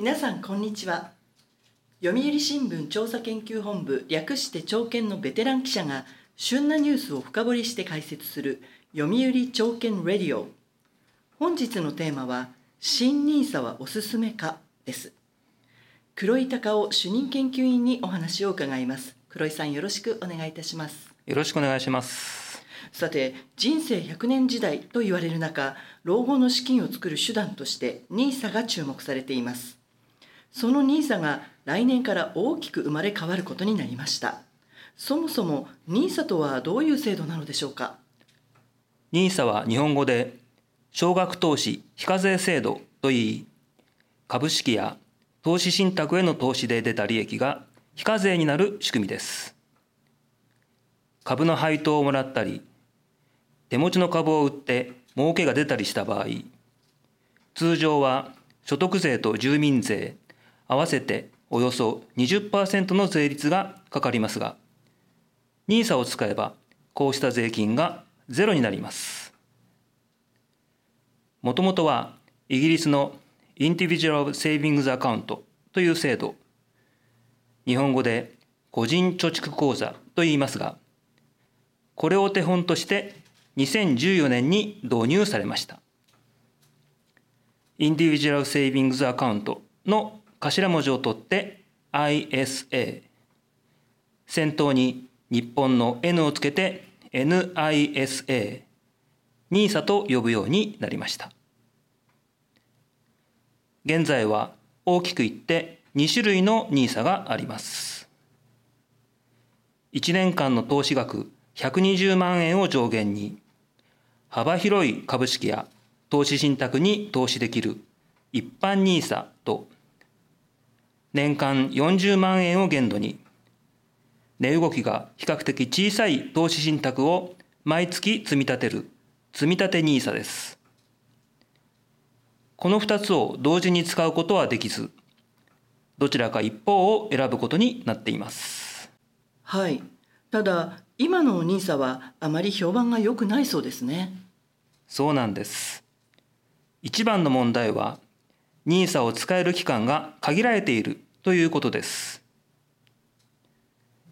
皆さんこんにちは。読売新聞調査研究本部略して朝見のベテラン記者が旬なニュースを深掘りして解説する読売朝見レディオ。本日のテーマは新ニーサはおすすめかです。黒井隆夫主任研究員にお話を伺います。黒井さんよろしくお願いいたします。よろしくお願いします。さて人生100年時代と言われる中老後の資金を作る手段として NISA が注目されていますその NISA が来年から大きく生まれ変わることになりました。そもそも NISA とはどういう制度なのでしょうか？NISA は日本語で少額投資非課税制度といい株式や投資信託への投資で出た利益が非課税になる仕組みです。株の配当をもらったり手持ちの株を売って儲けが出たりした場合通常は所得税と住民税合わせておよそ20%の税率がかかりますが NISA を使えばこうした税金がゼロになりますもともとはイギリスのインディビジュアル・セービングズ・アカウントという制度日本語で個人貯蓄口座と言いますがこれを手本として2014年に導入されました。インディビジュアル・セービングズ・アカウントの頭文字を取って ISA。先頭に日本の N をつけて NISA。NISA と呼ぶようになりました。現在は大きく言って2種類の NISA があります。1年間の投資額120万円を上限に幅広い株式や投資信託に投資できる一般 NISA と年間40万円を限度に値動きが比較的小さい投資信託を毎月積み立てる積立 NISA です。この2つを同時に使うことはできずどちらか一方を選ぶことになっています。はい。ただ今の NISA はあまり評判が良くないそうですねそうなんです一番の問題は NISA を使える期間が限られているということです。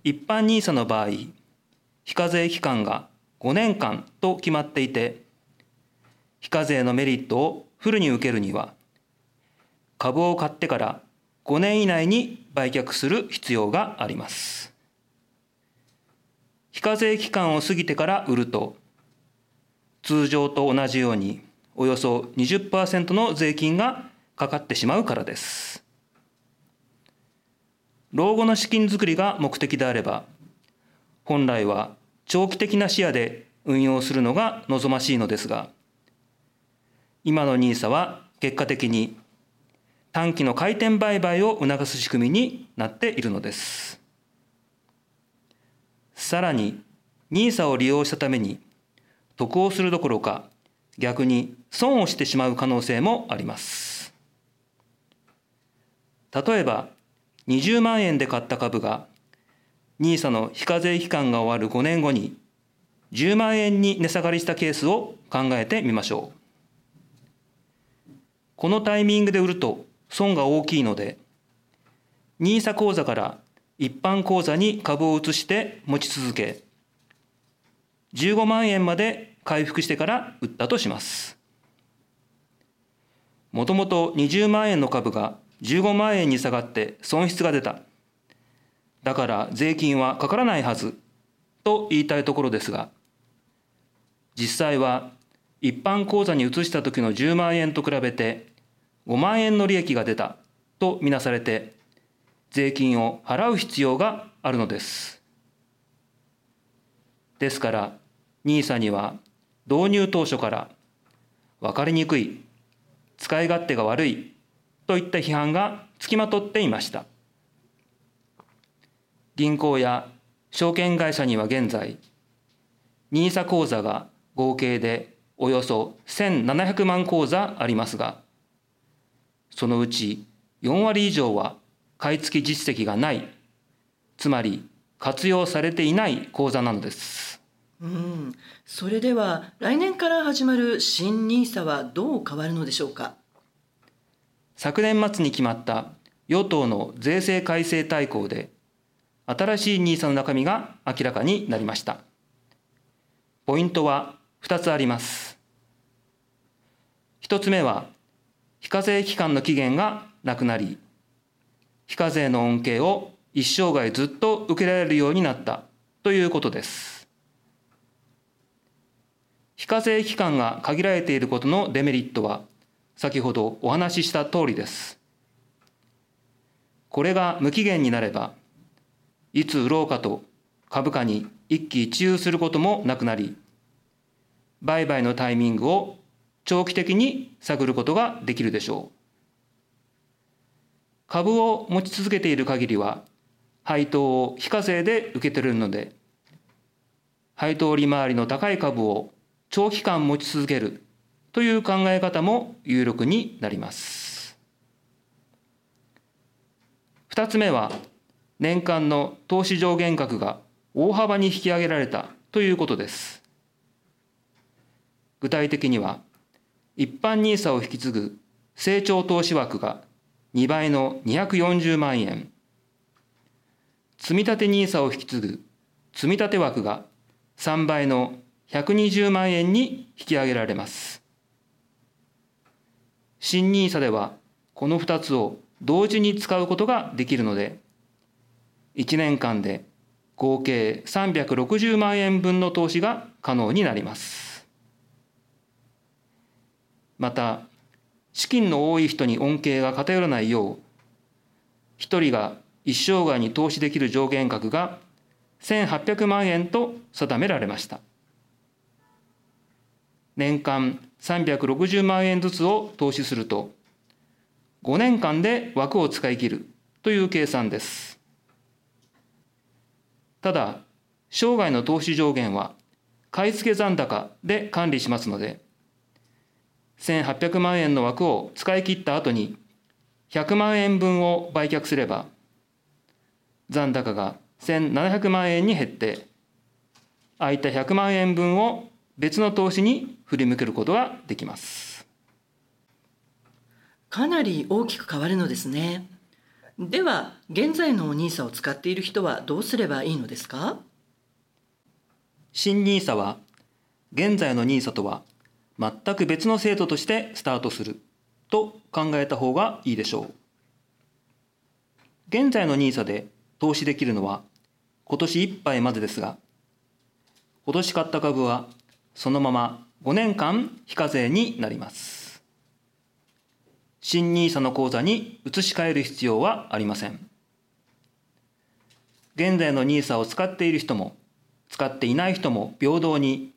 一般 NISA の場合非課税期間が5年間と決まっていて非課税のメリットをフルに受けるには株を買ってから5年以内に売却する必要があります。非課税期間を過ぎてから売ると、通常と同じようにおよそ20%の税金がかかってしまうからです。老後の資金づくりが目的であれば、本来は長期的な視野で運用するのが望ましいのですが、今の NISA は結果的に短期の回転売買を促す仕組みになっているのです。さらに NISA を利用したために得をするどころか逆に損をしてしまう可能性もあります例えば20万円で買った株が NISA の非課税期間が終わる5年後に10万円に値下がりしたケースを考えてみましょうこのタイミングで売ると損が大きいので NISA 口座から一般口座に株を移して持ち続け、15万円まで回復してから売ったとします。もともと20万円の株が15万円に下がって損失が出た。だから税金はかからないはずと言いたいところですが、実際は一般口座に移した時の10万円と比べて5万円の利益が出たとみなされて税金を払う必要があるのです。ですから NISA には導入当初から分かりにくい使い勝手が悪いといった批判がつきまとっていました。銀行や証券会社には現在 NISA 口座が合計でおよそ1700万口座ありますがそのうち4割以上は買い付き実績がない、つまり活用されていない口座なのです。うん、それでは来年から始まる新 NISA はどう変わるのでしょうか？昨年末に決まった与党の税制改正大綱で、新しい NISA の中身が明らかになりました。ポイントは2つあります。1つ目は、非課税期間の期限がなくなり、非課税の恩恵を一生涯ずっと受けられるようになったということです。非課税期間が限られていることのデメリットは、先ほどお話しした通りです。これが無期限になれば、いつ売ろうかと株価に一喜一憂することもなくなり、売買のタイミングを長期的に探ることができるでしょう。株を持ち続けている限りは、配当を非課税で受け取れるので、配当利回りの高い株を長期間持ち続けるという考え方も有力になります。二つ目は、年間の投資上限額が大幅に引き上げられたということです。具体的には、一般 NISA を引き継ぐ成長投資枠が2倍の240万円、積立 NISA を引き継ぐ積立枠が3倍の120万円に引き上げられます。新 NISA ではこの2つを同時に使うことができるので、1年間で合計360万円分の投資が可能になります。また、資金の多い人に恩恵が偏らないよう、1人が一生涯に投資できる上限額が1800万円と定められました。年間360万円ずつを投資すると、5年間で枠を使い切るという計算です。ただ、生涯の投資上限は買い付け残高で管理しますので、1800万円の枠を使い切った後に100万円分を売却すれば、残高が1700万円に減って、空いた100万円分を別の投資に振り向けることができます。かなり大きく変わるのですね。では現在の NISA を使っている人はどうすればいいのですか？新 NISA は現在の NISA とは全く別の制度としてスタートすると考えた方がいいでしょう現在の NISA で投資できるのは今年いっぱいまでですが今年買った株はそのまま5年間非課税になります新 NISA の口座に移し替える必要はありません。現在の NISA を使っている人も使っていない人も平等に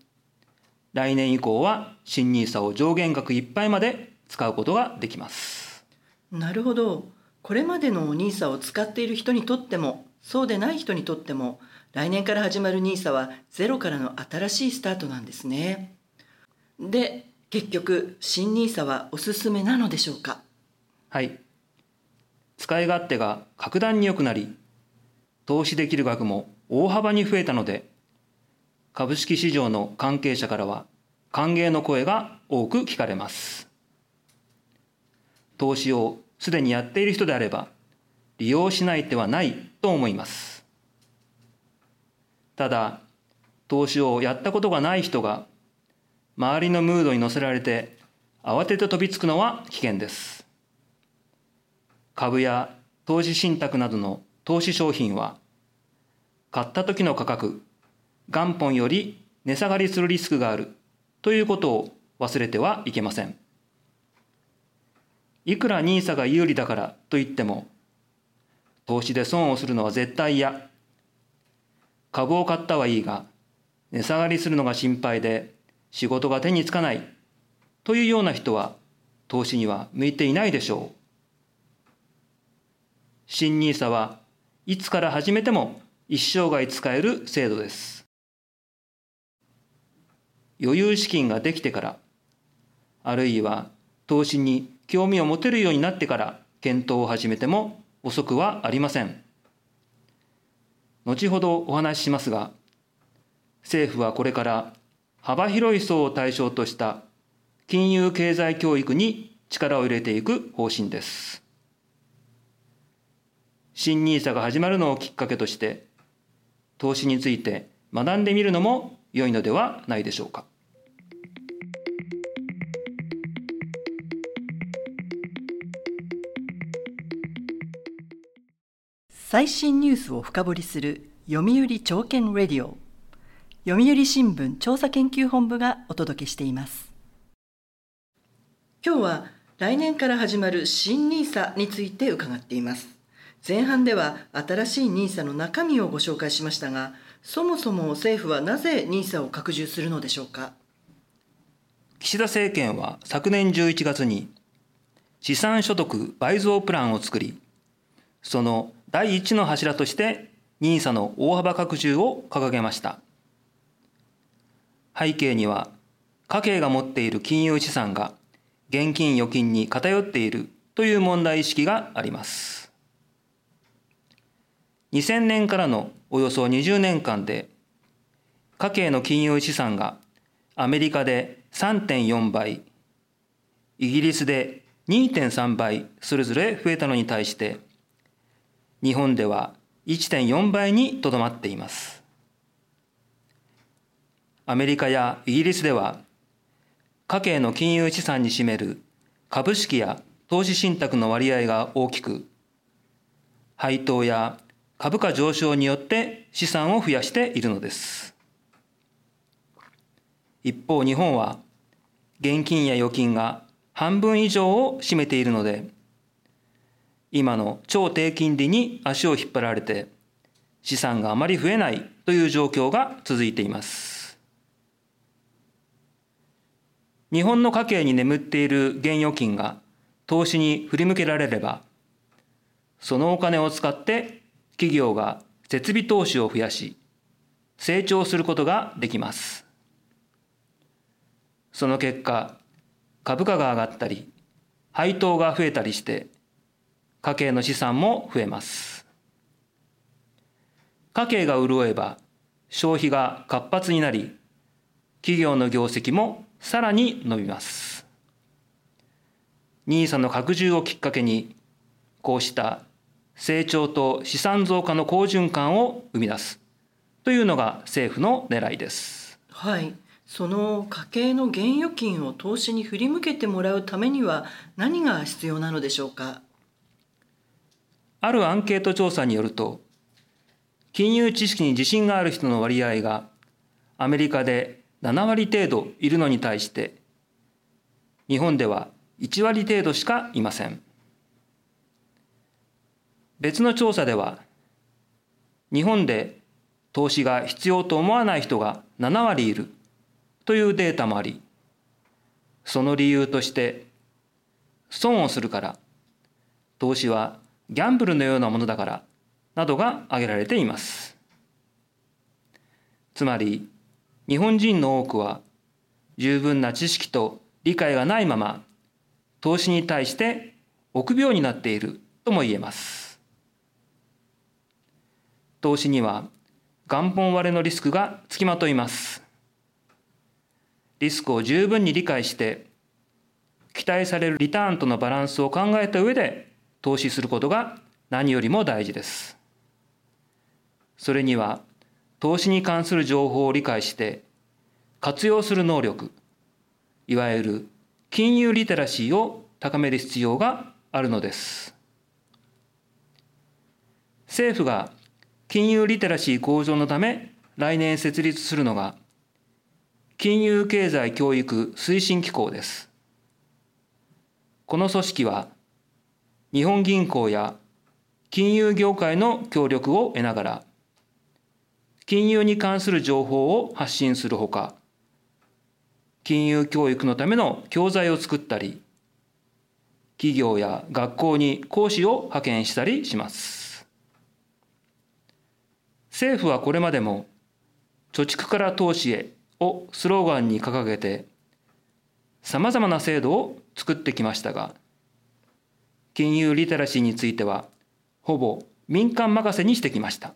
来年以降は新 NISA を上限額いっぱいまで使うことができます。なるほど。これまでの NISA を使っている人にとってもそうでない人にとっても来年から始まる NISA はゼロからの新しいスタートなんですね。で、結局新 NISA はおすすめなのでしょうか？はい。使い勝手が格段に良くなり投資できる額も大幅に増えたので株式市場の関係者からは歓迎の声が多く聞かれます。投資をすでにやっている人であれば利用しない手はないと思います。ただ投資をやったことがない人が周りのムードに乗せられて慌てて飛びつくのは危険です。株や投資信託などの投資商品は買った時の価格、元本より値下がりするリスクがあるということを忘れてはいけません。いくら NISA が有利だからといっても、投資で損をするのは絶対嫌。株を買ったはいいが、値下がりするのが心配で仕事が手につかないというような人は投資には向いていないでしょう。新 NISA はいつから始めても一生涯使える制度です。余裕資金ができてから、あるいは投資に興味を持てるようになってから検討を始めても遅くはありません。後ほどお話ししますが、政府はこれから幅広い層を対象とした金融経済教育に力を入れていく方針です。新 NISA が始まるのをきっかけとして、投資について学んでみるのも良いのではないでしょうか。最新ニュースを深掘りする読売朝券レディオ。読売新聞調査研究本部がお届けしています。今日は来年から始まる新 NISA について伺っています。前半では新しい NISA の中身をご紹介しましたがそもそも政府はなぜ NISA を拡充するのでしょうか？岸田政権は昨年11月に資産所得倍増プランを作りその第一の柱として NISA の大幅拡充を掲げました。背景には家計が持っている金融資産が現金預金に偏っているという問題意識があります。2000年からのおよそ20年間で家計の金融資産がアメリカで3.4倍、イギリスで2.3倍それぞれ増えたのに対して日本では1.4倍にとどまっています。アメリカやイギリスでは家計の金融資産に占める株式や投資信託の割合が大きく配当や株価上昇によって資産を増やしているのです一方日本は現金や預金が半分以上を占めているので今の超低金利に足を引っ張られて資産があまり増えないという状況が続いています。日本の家計に眠っている現預金が投資に振り向けられれば、そのお金を使って企業が設備投資を増やし、成長することができます。その結果、株価が上がったり、配当が増えたりして、家計の資産も増えます。家計が潤えば消費が活発になり、企業の業績もさらに伸びます。NISA の拡充をきっかけに、こうした成長と資産増加の好循環を生み出すというのが政府の狙いです。はい。その家計の現預金を投資に振り向けてもらうためには何が必要なのでしょうか？あるアンケート調査によると、金融知識に自信がある人の割合がアメリカで7割程度いるのに対して、日本では1割程度しかいません。別の調査では、日本で投資が必要と思わない人が7割いるというデータもあり、その理由として、損をするから、投資はギャンブルのようなものだからなどが挙げられています。つまり日本人の多くは十分な知識と理解がないまま投資に対して臆病になっているとも言えます。投資には元本割れのリスクがつきまといます。リスクを十分に理解して期待されるリターンとのバランスを考えた上で投資することが何よりも大事です。それには投資に関する情報を理解して活用する能力、いわゆる金融リテラシーを高める必要があるのです。政府が金融リテラシー向上のため来年設立するのが金融経済教育推進機構です。この組織は日本銀行や金融業界の協力を得ながら、金融に関する情報を発信するほか、金融教育のための教材を作ったり、企業や学校に講師を派遣したりします。政府はこれまでも、貯蓄から投資へをスローガンに掲げて、様々な制度を作ってきましたが、金融リテラシーについては、ほぼ民間任せにしてきました。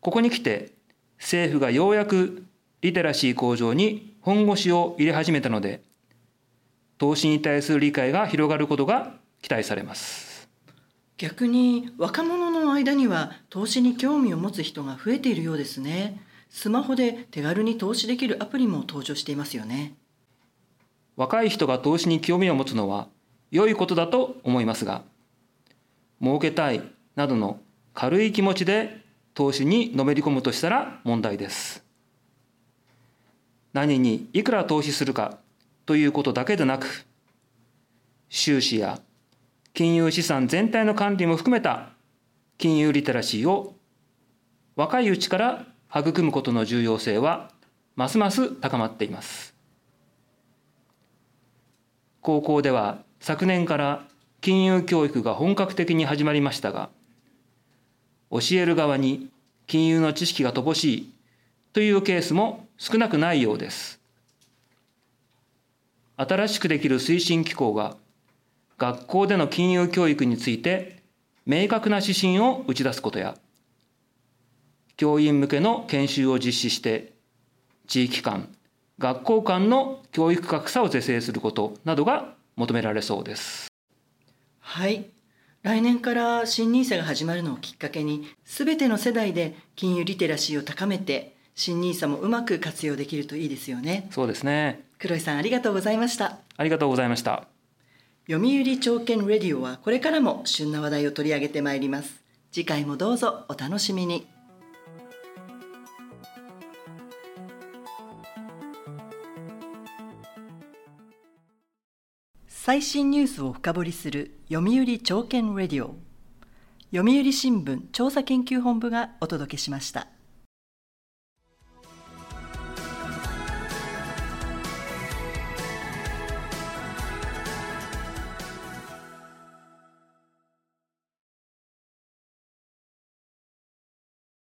ここに来て、政府がようやくリテラシー向上に本腰を入れ始めたので、投資に対する理解が広がることが期待されます。逆に若者の間には投資に興味を持つ人が増えているようですね。スマホで手軽に投資できるアプリも登場していますよね。若い人が投資に興味を持つのは良いことだと思いますが儲けたいなどの軽い気持ちで投資にのめり込むとしたら問題です。何にいくら投資するかということだけでなく収支や金融資産全体の管理も含めた金融リテラシーを若いうちから育むことの重要性はますます高まっています。高校では昨年から金融教育が本格的に始まりましたが教える側に金融の知識が乏しいというケースも少なくないようです。新しくできる推進機構が学校での金融教育について明確な指針を打ち出すことや教員向けの研修を実施して地域間学校間の教育格差を是正することなどが求められそうです。はい。来年から新 NISA が始まるのをきっかけに全ての世代で金融リテラシーを高めて新 NISA もうまく活用できるといいですよね。そうですね。黒井さんありがとうございました。ありがとうございました。読売朝券レディオはこれからも旬な話題を取り上げてまいります次回もどうぞお楽しみに最新ニュースを深掘りする読売朝券レディオ。読売新聞調査研究本部がお届けしました。